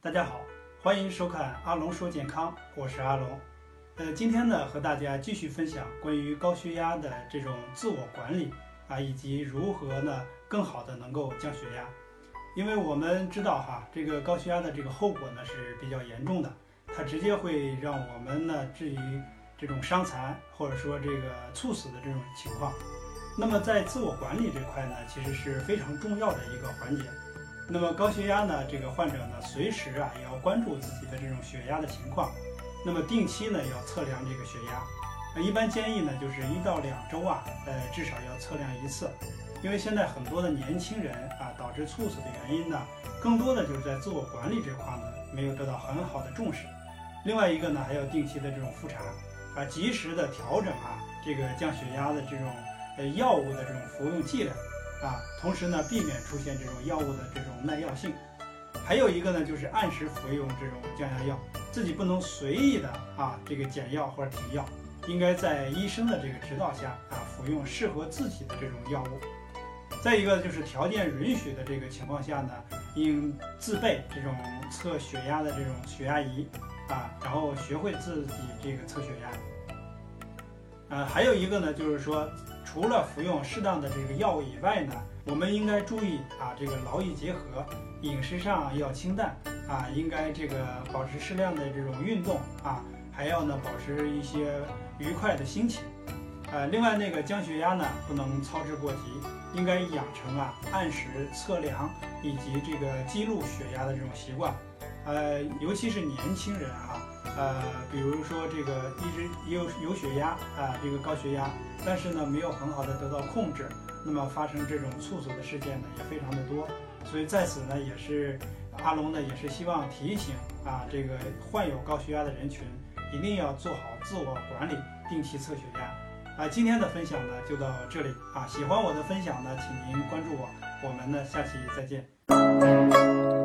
大家好，欢迎收看阿龙说健康，我是阿龙。呃，今天呢，和大家继续分享关于高血压的这种自我管理啊，以及如何呢更好的能够降血压。因为我们知道哈，这个高血压的这个后果呢是比较严重的，它直接会让我们呢至于这种伤残或者说这个猝死的这种情况。那么在自我管理这块呢，其实是非常重要的一个环节。那么高血压呢，这个患者呢，随时啊也要关注自己的这种血压的情况，那么定期呢要测量这个血压，那，一般建议呢就是一到两周啊，呃至少要测量一次，因为现在很多的年轻人啊导致猝死的原因呢，更多的就是在自我管理这块呢没有得到很好的重视，另外一个呢还要定期的这种复查，啊及时的调整啊这个降血压的这种呃药物的这种服用剂量。啊，同时呢，避免出现这种药物的这种耐药性。还有一个呢，就是按时服用这种降压药，自己不能随意的啊这个减药或者停药，应该在医生的这个指导下啊服用适合自己的这种药物。再一个就是条件允许的这个情况下呢，应自备这种测血压的这种血压仪啊，然后学会自己这个测血压。呃，还有一个呢，就是说。除了服用适当的这个药物以外呢，我们应该注意啊，这个劳逸结合，饮食上要清淡啊，应该这个保持适量的这种运动啊，还要呢保持一些愉快的心情。呃，另外那个降血压呢，不能操之过急，应该养成啊按时测量以及这个记录血压的这种习惯。呃，尤其是年轻人啊。呃，比如说这个一直有有血压啊，这个高血压，但是呢没有很好的得到控制，那么发生这种猝死的事件呢也非常的多，所以在此呢也是阿龙呢也是希望提醒啊这个患有高血压的人群一定要做好自我管理，定期测血压。啊，今天的分享呢就到这里啊，喜欢我的分享呢，请您关注我，我们呢下期再见。